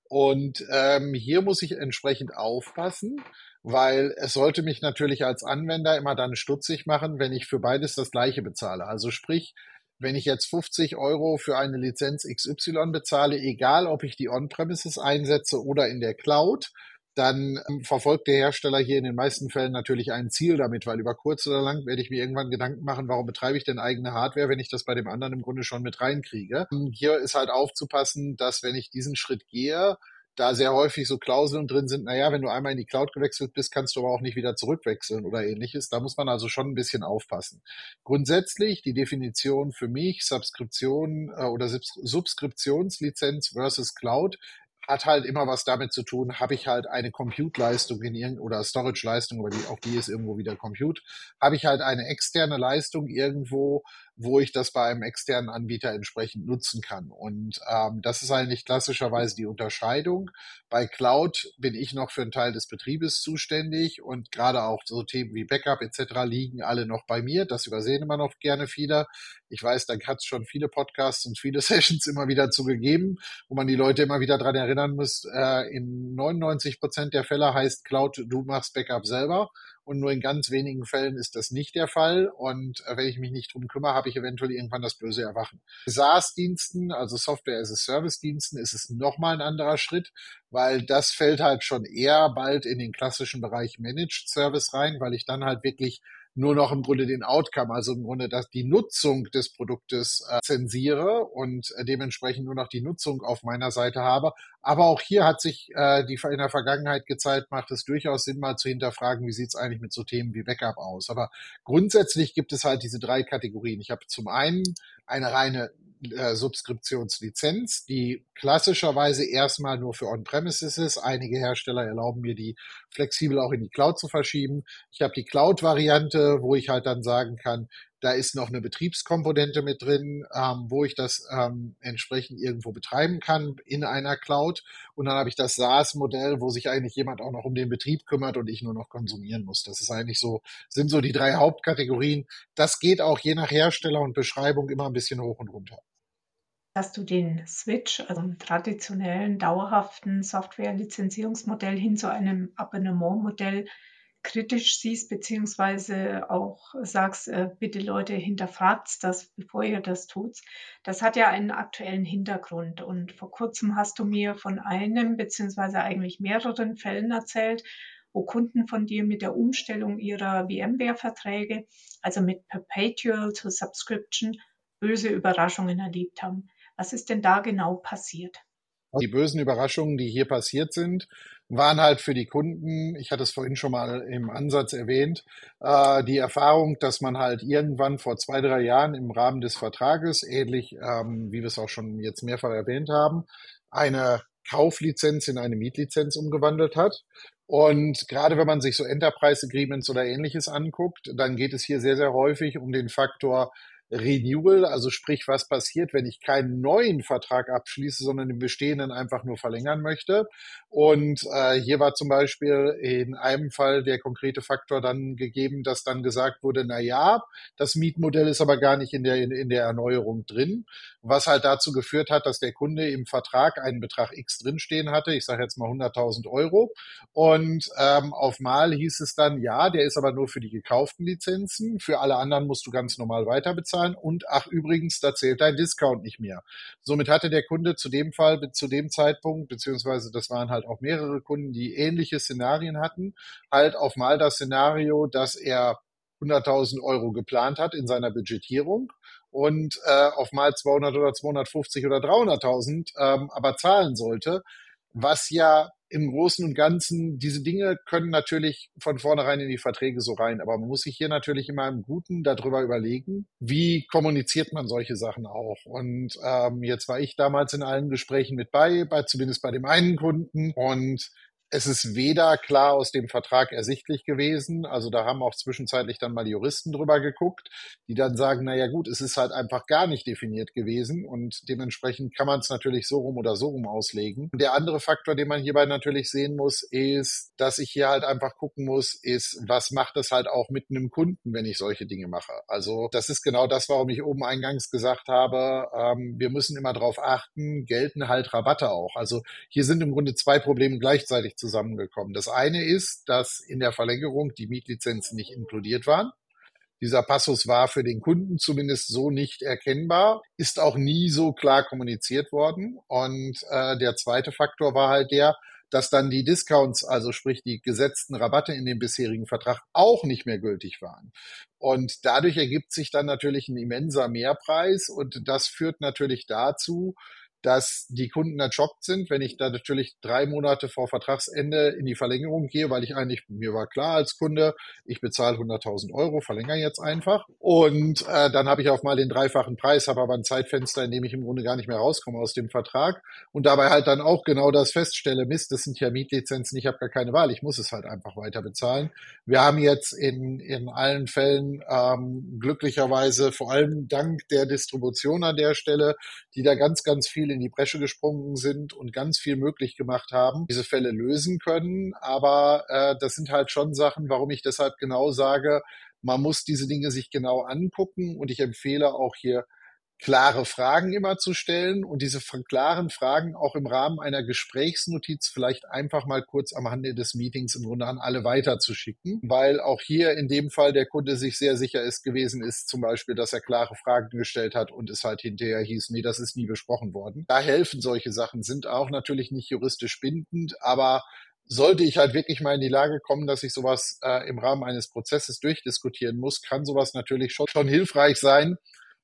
Und ähm, hier muss ich entsprechend aufpassen, weil es sollte mich natürlich als Anwender immer dann stutzig machen, wenn ich für beides das gleiche bezahle. Also sprich, wenn ich jetzt 50 Euro für eine Lizenz XY bezahle, egal ob ich die On-Premises einsetze oder in der Cloud, dann ähm, verfolgt der Hersteller hier in den meisten Fällen natürlich ein Ziel damit, weil über kurz oder lang werde ich mir irgendwann Gedanken machen, warum betreibe ich denn eigene Hardware, wenn ich das bei dem anderen im Grunde schon mit reinkriege. Hier ist halt aufzupassen, dass wenn ich diesen Schritt gehe, da sehr häufig so Klauseln drin sind, naja, wenn du einmal in die Cloud gewechselt bist, kannst du aber auch nicht wieder zurückwechseln oder ähnliches. Da muss man also schon ein bisschen aufpassen. Grundsätzlich die Definition für mich, Subskription äh, oder Subskriptionslizenz versus Cloud hat halt immer was damit zu tun, habe ich halt eine Compute-Leistung in irgend oder Storage-Leistung, aber die, auch die ist irgendwo wieder Compute, habe ich halt eine externe Leistung irgendwo, wo ich das bei einem externen Anbieter entsprechend nutzen kann. Und ähm, das ist eigentlich klassischerweise die Unterscheidung. Bei Cloud bin ich noch für einen Teil des Betriebes zuständig und gerade auch so Themen wie Backup etc. liegen alle noch bei mir. Das übersehen immer noch gerne viele. Ich weiß, da hat es schon viele Podcasts und viele [laughs] Sessions immer wieder zu gegeben, wo man die Leute immer wieder dran erinnern muss. Äh, in 99 Prozent der Fälle heißt Cloud, du machst Backup selber und nur in ganz wenigen Fällen ist das nicht der Fall. Und äh, wenn ich mich nicht drum kümmere, habe ich eventuell irgendwann das böse Erwachen. SaaS-Diensten, also Software as a Service-Diensten, ist es nochmal ein anderer Schritt, weil das fällt halt schon eher bald in den klassischen Bereich Managed Service rein, weil ich dann halt wirklich nur noch im Grunde den Outcome, also im Grunde dass die Nutzung des Produktes äh, zensiere und äh, dementsprechend nur noch die Nutzung auf meiner Seite habe. Aber auch hier hat sich äh, die in der Vergangenheit gezeigt, macht es durchaus Sinn, mal zu hinterfragen, wie sieht es eigentlich mit so Themen wie Backup aus. Aber grundsätzlich gibt es halt diese drei Kategorien. Ich habe zum einen eine reine äh, Subskriptionslizenz, die klassischerweise erstmal nur für On-Premises ist. Einige Hersteller erlauben mir, die flexibel auch in die Cloud zu verschieben. Ich habe die Cloud-Variante, wo ich halt dann sagen kann, da ist noch eine Betriebskomponente mit drin, ähm, wo ich das ähm, entsprechend irgendwo betreiben kann in einer Cloud. Und dann habe ich das SaaS-Modell, wo sich eigentlich jemand auch noch um den Betrieb kümmert und ich nur noch konsumieren muss. Das ist eigentlich so, sind so die drei Hauptkategorien. Das geht auch je nach Hersteller und Beschreibung immer ein bisschen hoch und runter. Hast du den Switch, also einen traditionellen, dauerhaften Software-Lizenzierungsmodell hin zu einem Abonnementmodell kritisch siehst, beziehungsweise auch sagst, äh, bitte Leute, hinterfragt das, bevor ihr das tut. Das hat ja einen aktuellen Hintergrund. Und vor kurzem hast du mir von einem, beziehungsweise eigentlich mehreren Fällen erzählt, wo Kunden von dir mit der Umstellung ihrer VMware-Verträge, also mit Perpetual to Subscription, böse Überraschungen erlebt haben. Was ist denn da genau passiert? Die bösen Überraschungen, die hier passiert sind, waren halt für die Kunden, ich hatte es vorhin schon mal im Ansatz erwähnt, äh, die Erfahrung, dass man halt irgendwann vor zwei, drei Jahren im Rahmen des Vertrages, ähnlich ähm, wie wir es auch schon jetzt mehrfach erwähnt haben, eine Kauflizenz in eine Mietlizenz umgewandelt hat. Und gerade wenn man sich so Enterprise Agreements oder ähnliches anguckt, dann geht es hier sehr, sehr häufig um den Faktor, Renewal, also sprich, was passiert, wenn ich keinen neuen Vertrag abschließe, sondern den bestehenden einfach nur verlängern möchte. Und äh, hier war zum Beispiel in einem Fall der konkrete Faktor dann gegeben, dass dann gesagt wurde, na ja, das Mietmodell ist aber gar nicht in der, in, in der Erneuerung drin, was halt dazu geführt hat, dass der Kunde im Vertrag einen Betrag X drinstehen hatte, ich sage jetzt mal 100.000 Euro. Und ähm, auf Mal hieß es dann, ja, der ist aber nur für die gekauften Lizenzen, für alle anderen musst du ganz normal weiter bezahlen und ach übrigens, da zählt dein Discount nicht mehr. Somit hatte der Kunde zu dem Fall, zu dem Zeitpunkt, beziehungsweise das waren halt auch mehrere Kunden, die ähnliche Szenarien hatten, halt auf mal das Szenario, dass er 100.000 Euro geplant hat in seiner Budgetierung und äh, auf mal 200 oder 250 oder 300.000 ähm, aber zahlen sollte, was ja im Großen und Ganzen, diese Dinge können natürlich von vornherein in die Verträge so rein, aber man muss sich hier natürlich immer im Guten darüber überlegen, wie kommuniziert man solche Sachen auch. Und ähm, jetzt war ich damals in allen Gesprächen mit bei, bei zumindest bei dem einen Kunden und es ist weder klar aus dem Vertrag ersichtlich gewesen, also da haben auch zwischenzeitlich dann mal Juristen drüber geguckt, die dann sagen, na ja gut, es ist halt einfach gar nicht definiert gewesen und dementsprechend kann man es natürlich so rum oder so rum auslegen. Der andere Faktor, den man hierbei natürlich sehen muss, ist, dass ich hier halt einfach gucken muss, ist, was macht es halt auch mit einem Kunden, wenn ich solche Dinge mache. Also das ist genau das, warum ich oben eingangs gesagt habe, ähm, wir müssen immer darauf achten, gelten halt Rabatte auch. Also hier sind im Grunde zwei Probleme gleichzeitig zusammengekommen. Das eine ist, dass in der Verlängerung die Mietlizenzen nicht inkludiert waren. Dieser Passus war für den Kunden zumindest so nicht erkennbar, ist auch nie so klar kommuniziert worden. Und äh, der zweite Faktor war halt der, dass dann die Discounts, also sprich die gesetzten Rabatte in dem bisherigen Vertrag auch nicht mehr gültig waren. Und dadurch ergibt sich dann natürlich ein immenser Mehrpreis und das führt natürlich dazu, dass die Kunden erschockt sind, wenn ich da natürlich drei Monate vor Vertragsende in die Verlängerung gehe, weil ich eigentlich, mir war klar als Kunde, ich bezahle 100.000 Euro, verlängere jetzt einfach. Und äh, dann habe ich auf mal den dreifachen Preis, habe aber ein Zeitfenster, in dem ich im Grunde gar nicht mehr rauskomme aus dem Vertrag und dabei halt dann auch genau das feststelle, Mist, das sind ja Mietlizenzen, ich habe gar keine Wahl, ich muss es halt einfach weiter bezahlen. Wir haben jetzt in, in allen Fällen ähm, glücklicherweise, vor allem dank der Distribution an der Stelle, die da ganz, ganz viel in die Bresche gesprungen sind und ganz viel möglich gemacht haben, diese Fälle lösen können. Aber äh, das sind halt schon Sachen, warum ich deshalb genau sage, man muss diese Dinge sich genau angucken und ich empfehle auch hier klare Fragen immer zu stellen und diese klaren Fragen auch im Rahmen einer Gesprächsnotiz vielleicht einfach mal kurz am Rande des Meetings im Grunde an alle weiterzuschicken, weil auch hier in dem Fall der Kunde sich sehr sicher ist gewesen ist, zum Beispiel, dass er klare Fragen gestellt hat und es halt hinterher hieß, nee, das ist nie besprochen worden. Da helfen solche Sachen, sind auch natürlich nicht juristisch bindend, aber sollte ich halt wirklich mal in die Lage kommen, dass ich sowas äh, im Rahmen eines Prozesses durchdiskutieren muss, kann sowas natürlich schon, schon hilfreich sein,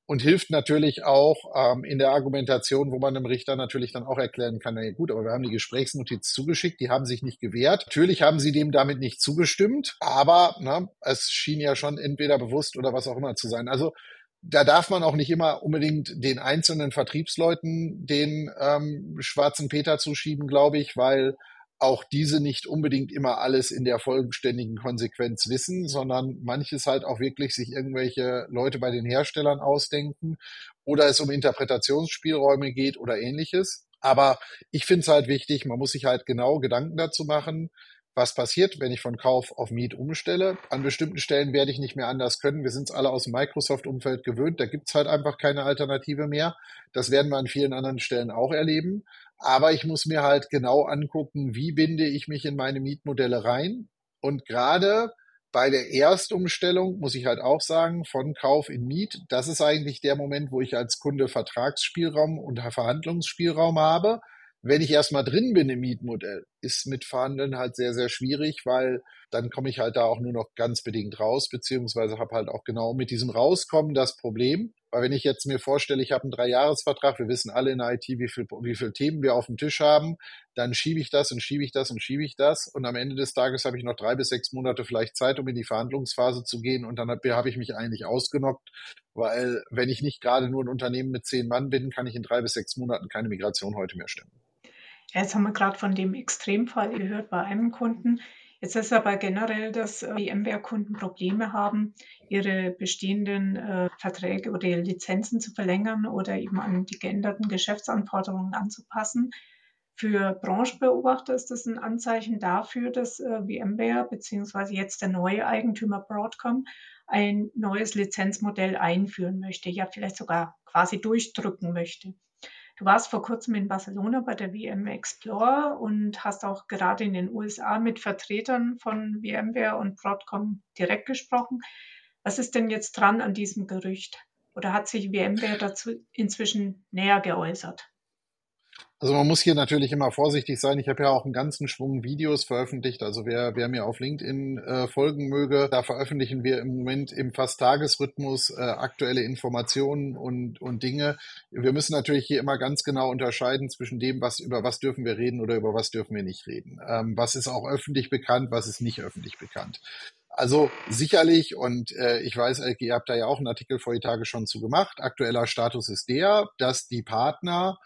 und hilft natürlich auch ähm, in der Argumentation, wo man dem Richter natürlich dann auch erklären kann, na ja, gut, aber wir haben die Gesprächsnotiz zugeschickt, die haben sich nicht gewehrt. Natürlich haben sie dem damit nicht zugestimmt, aber na, es schien ja schon entweder bewusst oder was auch immer zu sein. Also da darf man auch nicht immer unbedingt den einzelnen Vertriebsleuten den ähm, schwarzen Peter zuschieben, glaube ich, weil auch diese nicht unbedingt immer alles in der vollständigen Konsequenz wissen, sondern manches halt auch wirklich sich irgendwelche Leute bei den Herstellern ausdenken oder es um Interpretationsspielräume geht oder ähnliches. Aber ich finde es halt wichtig, man muss sich halt genau Gedanken dazu machen, was passiert, wenn ich von Kauf auf Miet umstelle. An bestimmten Stellen werde ich nicht mehr anders können. Wir sind es alle aus dem Microsoft-Umfeld gewöhnt. Da gibt es halt einfach keine Alternative mehr. Das werden wir an vielen anderen Stellen auch erleben. Aber ich muss mir halt genau angucken, wie binde ich mich in meine Mietmodelle rein. Und gerade bei der Erstumstellung muss ich halt auch sagen, von Kauf in Miet, das ist eigentlich der Moment, wo ich als Kunde Vertragsspielraum und Verhandlungsspielraum habe. Wenn ich erstmal drin bin im Mietmodell, ist mit Verhandeln halt sehr, sehr schwierig, weil dann komme ich halt da auch nur noch ganz bedingt raus, beziehungsweise habe halt auch genau mit diesem Rauskommen das Problem, weil wenn ich jetzt mir vorstelle, ich habe einen Dreijahresvertrag, wir wissen alle in der IT, wie viel, wie viel Themen wir auf dem Tisch haben, dann schiebe ich das und schiebe ich das und schiebe ich das und am Ende des Tages habe ich noch drei bis sechs Monate vielleicht Zeit, um in die Verhandlungsphase zu gehen und dann habe hab ich mich eigentlich ausgenockt, weil wenn ich nicht gerade nur ein Unternehmen mit zehn Mann bin, kann ich in drei bis sechs Monaten keine Migration heute mehr stemmen. Jetzt haben wir gerade von dem Extremfall gehört bei einem Kunden. Jetzt ist aber generell, dass äh, VMware-Kunden Probleme haben, ihre bestehenden äh, Verträge oder Lizenzen zu verlängern oder eben an die geänderten Geschäftsanforderungen anzupassen. Für Branchenbeobachter ist das ein Anzeichen dafür, dass äh, VMware beziehungsweise jetzt der neue Eigentümer Broadcom ein neues Lizenzmodell einführen möchte, ja vielleicht sogar quasi durchdrücken möchte. Du warst vor kurzem in Barcelona bei der VM Explorer und hast auch gerade in den USA mit Vertretern von VMware und Broadcom direkt gesprochen. Was ist denn jetzt dran an diesem Gerücht? Oder hat sich VMware dazu inzwischen näher geäußert? Also man muss hier natürlich immer vorsichtig sein. Ich habe ja auch einen ganzen Schwung Videos veröffentlicht. Also wer, wer mir auf LinkedIn äh, folgen möge, da veröffentlichen wir im Moment im fast Tagesrhythmus äh, aktuelle Informationen und, und Dinge. Wir müssen natürlich hier immer ganz genau unterscheiden zwischen dem, was über was dürfen wir reden oder über was dürfen wir nicht reden. Ähm, was ist auch öffentlich bekannt, was ist nicht öffentlich bekannt. Also sicherlich, und äh, ich weiß, ihr habt da ja auch einen Artikel vor die Tage schon zu gemacht. Aktueller Status ist der, dass die Partner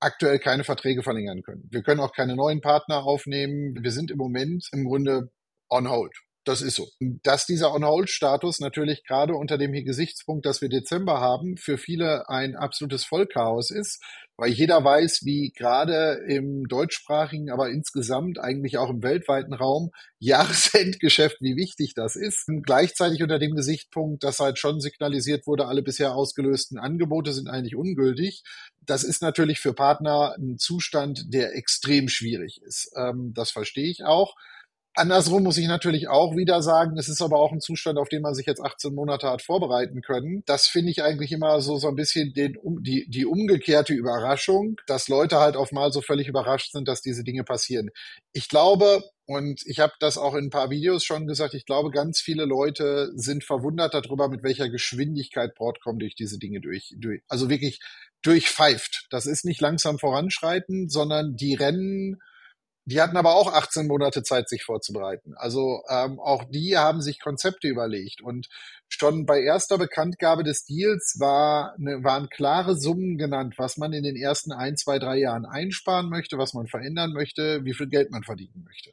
aktuell keine Verträge verlängern können. Wir können auch keine neuen Partner aufnehmen. Wir sind im Moment im Grunde on hold. Das ist so. Dass dieser On-Hold-Status natürlich gerade unter dem Gesichtspunkt, dass wir Dezember haben, für viele ein absolutes Vollchaos ist, weil jeder weiß, wie gerade im deutschsprachigen, aber insgesamt eigentlich auch im weltweiten Raum [laughs] Jahresendgeschäft, wie wichtig das ist. Und gleichzeitig unter dem Gesichtspunkt, dass halt schon signalisiert wurde, alle bisher ausgelösten Angebote sind eigentlich ungültig. Das ist natürlich für Partner ein Zustand, der extrem schwierig ist. Ähm, das verstehe ich auch. Andersrum muss ich natürlich auch wieder sagen, es ist aber auch ein Zustand, auf den man sich jetzt 18 Monate hat vorbereiten können. Das finde ich eigentlich immer so, so ein bisschen den, um, die, die umgekehrte Überraschung, dass Leute halt auf mal so völlig überrascht sind, dass diese Dinge passieren. Ich glaube, und ich habe das auch in ein paar Videos schon gesagt, ich glaube, ganz viele Leute sind verwundert darüber, mit welcher Geschwindigkeit Broadcom durch diese Dinge durch, durch also wirklich durchpfeift. Das ist nicht langsam voranschreiten, sondern die rennen die hatten aber auch 18 Monate Zeit, sich vorzubereiten. Also ähm, auch die haben sich Konzepte überlegt. Und schon bei erster Bekanntgabe des Deals war, ne, waren klare Summen genannt, was man in den ersten ein, zwei, drei Jahren einsparen möchte, was man verändern möchte, wie viel Geld man verdienen möchte.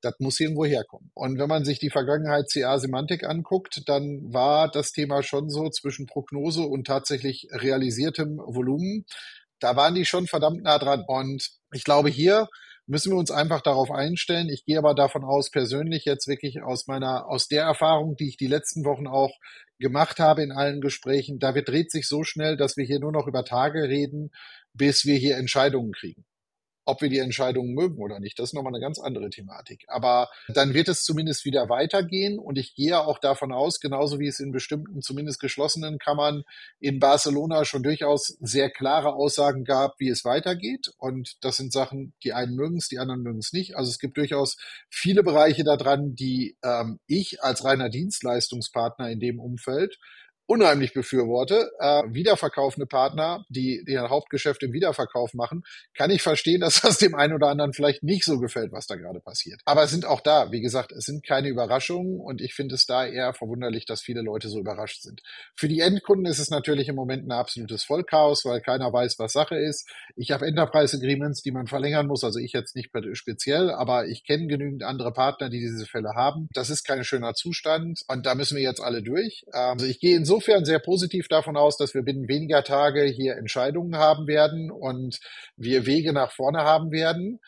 Das muss irgendwo herkommen. Und wenn man sich die Vergangenheit CA Semantik anguckt, dann war das Thema schon so zwischen Prognose und tatsächlich realisiertem Volumen. Da waren die schon verdammt nah dran. Und ich glaube, hier müssen wir uns einfach darauf einstellen. Ich gehe aber davon aus, persönlich jetzt wirklich aus meiner, aus der Erfahrung, die ich die letzten Wochen auch gemacht habe in allen Gesprächen, da wird dreht sich so schnell, dass wir hier nur noch über Tage reden, bis wir hier Entscheidungen kriegen. Ob wir die Entscheidungen mögen oder nicht, das ist nochmal eine ganz andere Thematik. Aber dann wird es zumindest wieder weitergehen und ich gehe auch davon aus, genauso wie es in bestimmten, zumindest geschlossenen Kammern in Barcelona schon durchaus sehr klare Aussagen gab, wie es weitergeht. Und das sind Sachen, die einen mögen es, die anderen mögen es nicht. Also es gibt durchaus viele Bereiche daran, die ähm, ich als reiner Dienstleistungspartner in dem Umfeld unheimlich befürworte. Äh, wiederverkaufende Partner, die, die ihr Hauptgeschäft im Wiederverkauf machen, kann ich verstehen, [laughs] dass das dem einen oder anderen vielleicht nicht so gefällt, was da gerade passiert. Aber es sind auch da, wie gesagt, es sind keine Überraschungen und ich finde es da eher verwunderlich, dass viele Leute so überrascht sind. Für die Endkunden ist es natürlich im Moment ein absolutes Vollchaos, weil keiner weiß, was Sache ist. Ich habe Enterprise Agreements, die man verlängern muss, also ich jetzt nicht speziell, aber ich kenne genügend andere Partner, die diese Fälle haben. Das ist kein schöner Zustand und da müssen wir jetzt alle durch. Also ich gehe insofern insofern sehr positiv davon aus, dass wir binnen weniger Tage hier Entscheidungen haben werden und wir Wege nach vorne haben werden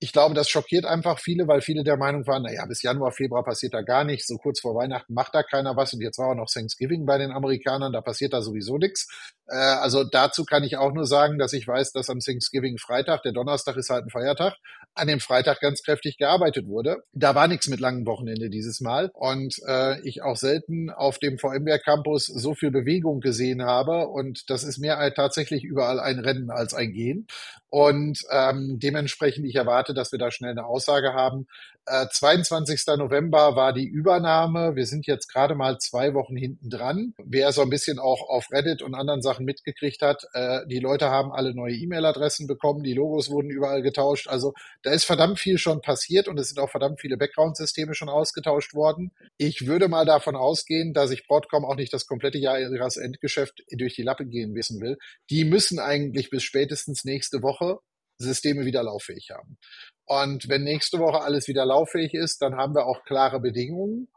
ich glaube, das schockiert einfach viele, weil viele der Meinung waren, naja, bis Januar, Februar passiert da gar nichts. So kurz vor Weihnachten macht da keiner was. Und jetzt war auch noch Thanksgiving bei den Amerikanern, da passiert da sowieso nichts. Äh, also dazu kann ich auch nur sagen, dass ich weiß, dass am Thanksgiving Freitag, der Donnerstag ist halt ein Feiertag, an dem Freitag ganz kräftig gearbeitet wurde. Da war nichts mit langem Wochenende dieses Mal. Und äh, ich auch selten auf dem VMware Campus so viel Bewegung gesehen habe. Und das ist mehr als tatsächlich überall ein Rennen als ein Gehen. Und ähm, dementsprechend, ich erwarte, dass wir da schnell eine Aussage haben. Äh, 22. November war die Übernahme. Wir sind jetzt gerade mal zwei Wochen hinten dran. Wer so ein bisschen auch auf Reddit und anderen Sachen mitgekriegt hat, äh, die Leute haben alle neue E-Mail-Adressen bekommen, die Logos wurden überall getauscht. Also da ist verdammt viel schon passiert und es sind auch verdammt viele Background-Systeme schon ausgetauscht worden. Ich würde mal davon ausgehen, dass ich Broadcom auch nicht das komplette Jahr ihres Endgeschäft durch die Lappe gehen wissen will. Die müssen eigentlich bis spätestens nächste Woche Systeme wieder lauffähig haben. Und wenn nächste Woche alles wieder lauffähig ist, dann haben wir auch klare Bedingungen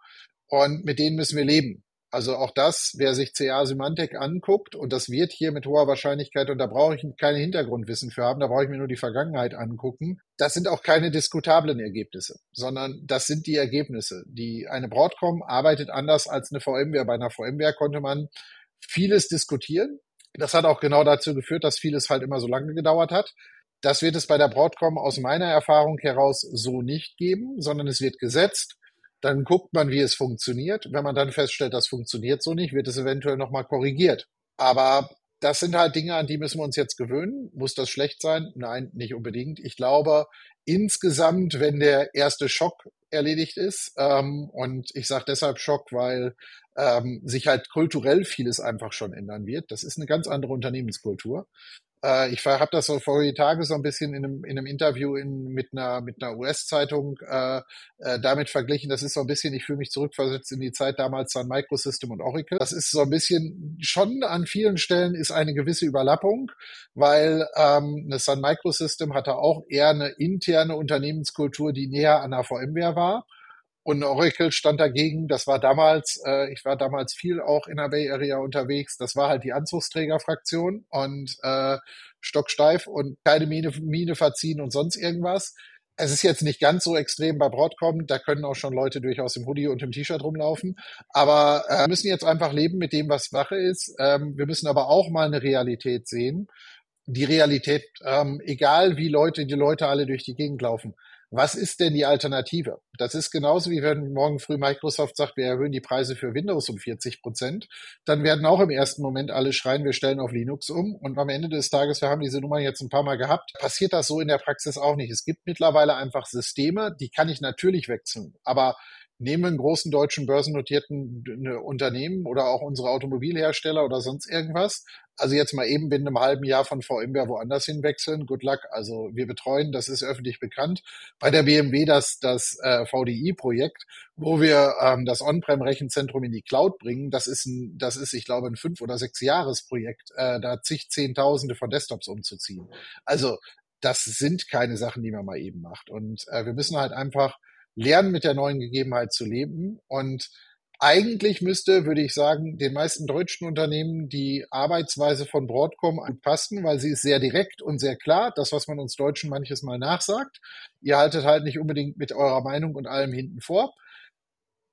und mit denen müssen wir leben. Also auch das, wer sich CA Symantec anguckt, und das wird hier mit hoher Wahrscheinlichkeit, und da brauche ich keine Hintergrundwissen für haben, da brauche ich mir nur die Vergangenheit angucken, das sind auch keine diskutablen Ergebnisse, sondern das sind die Ergebnisse. Die, eine Broadcom arbeitet anders als eine VMware. Bei einer VMware konnte man vieles diskutieren. Das hat auch genau dazu geführt, dass vieles halt immer so lange gedauert hat. Das wird es bei der Broadcom aus meiner Erfahrung heraus so nicht geben, sondern es wird gesetzt dann guckt man, wie es funktioniert. Wenn man dann feststellt, das funktioniert so nicht, wird es eventuell nochmal korrigiert. Aber das sind halt Dinge, an die müssen wir uns jetzt gewöhnen. Muss das schlecht sein? Nein, nicht unbedingt. Ich glaube, insgesamt, wenn der erste Schock erledigt ist, ähm, und ich sage deshalb Schock, weil ähm, sich halt kulturell vieles einfach schon ändern wird. Das ist eine ganz andere Unternehmenskultur. Äh, ich habe das so vor Tage so ein bisschen in einem, in einem Interview in, mit einer, mit einer US-Zeitung äh, äh, damit verglichen. Das ist so ein bisschen, ich fühle mich zurückversetzt in die Zeit damals an Microsystem und Oracle. Das ist so ein bisschen, schon an vielen Stellen ist eine gewisse Überlappung, weil ähm, eine Sun Microsystem hatte auch eher eine interne Unternehmenskultur, die näher an der VMware war. Und Oracle stand dagegen, das war damals, äh, ich war damals viel auch in der Bay Area unterwegs, das war halt die Anzugsträgerfraktion und äh, stocksteif und keine Miene, Miene verziehen und sonst irgendwas. Es ist jetzt nicht ganz so extrem bei Broadcom, da können auch schon Leute durchaus im Hoodie und im T-Shirt rumlaufen, aber äh, müssen jetzt einfach leben mit dem, was Sache ist. Ähm, wir müssen aber auch mal eine Realität sehen. Die Realität, ähm, egal wie Leute, die Leute alle durch die Gegend laufen was ist denn die Alternative? Das ist genauso wie wenn morgen früh Microsoft sagt, wir erhöhen die Preise für Windows um 40 Prozent. Dann werden auch im ersten Moment alle schreien, wir stellen auf Linux um. Und am Ende des Tages, wir haben diese Nummer jetzt ein paar Mal gehabt, passiert das so in der Praxis auch nicht. Es gibt mittlerweile einfach Systeme, die kann ich natürlich wechseln. Aber nehmen einen großen deutschen börsennotierten äh, Unternehmen oder auch unsere Automobilhersteller oder sonst irgendwas. Also jetzt mal eben binnen einem halben Jahr von VMware woanders hinwechseln. Good luck. Also wir betreuen, das ist öffentlich bekannt, bei der BMW das, das äh, VDI-Projekt, wo wir ähm, das On-Prem-Rechenzentrum in die Cloud bringen. Das ist ein, das ist, ich glaube, ein fünf oder sechs Jahres-Projekt, äh, da zig Zehntausende von Desktops umzuziehen. Also das sind keine Sachen, die man mal eben macht. Und äh, wir müssen halt einfach lernen, mit der neuen Gegebenheit zu leben. Und eigentlich müsste, würde ich sagen, den meisten deutschen Unternehmen die Arbeitsweise von Broadcom passen, weil sie ist sehr direkt und sehr klar. Das, was man uns Deutschen manches Mal nachsagt. Ihr haltet halt nicht unbedingt mit eurer Meinung und allem hinten vor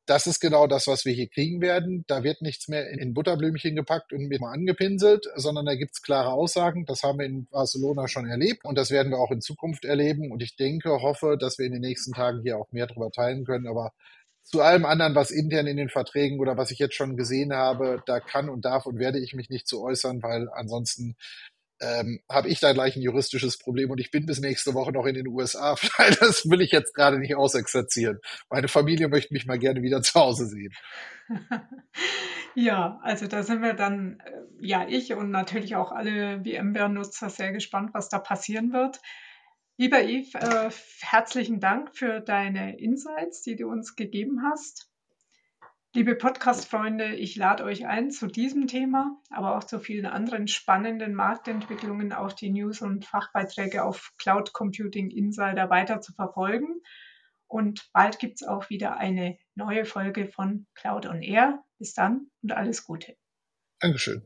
das ist genau das, was wir hier kriegen werden. Da wird nichts mehr in Butterblümchen gepackt und mal angepinselt, sondern da gibt's klare Aussagen. Das haben wir in Barcelona schon erlebt und das werden wir auch in Zukunft erleben. Und ich denke, hoffe, dass wir in den nächsten Tagen hier auch mehr darüber teilen können. Aber zu allem anderen, was intern in den Verträgen oder was ich jetzt schon gesehen habe, da kann und darf und werde ich mich nicht zu äußern, weil ansonsten ähm, habe ich da gleich ein juristisches Problem und ich bin bis nächste Woche noch in den USA. [laughs] Das will ich jetzt gerade nicht ausexerzieren. Meine Familie möchte mich mal gerne wieder zu Hause sehen. [laughs] Ja, also da sind wir dann, äh, ja, ich und natürlich auch alle VMware-Nutzer sehr gespannt, was da passieren wird. Lieber Yves, äh, herzlichen Dank für deine Insights, die du uns gegeben hast. Liebe Podcast-Freunde, ich lade euch ein zu diesem Thema, aber auch zu vielen anderen spannenden Marktentwicklungen, auch die News und Fachbeiträge auf Cloud Computing Insider weiter zu verfolgen. Und bald gibt es auch wieder eine neue Folge von Cloud on Air. Bis dann und alles Gute. Dankeschön.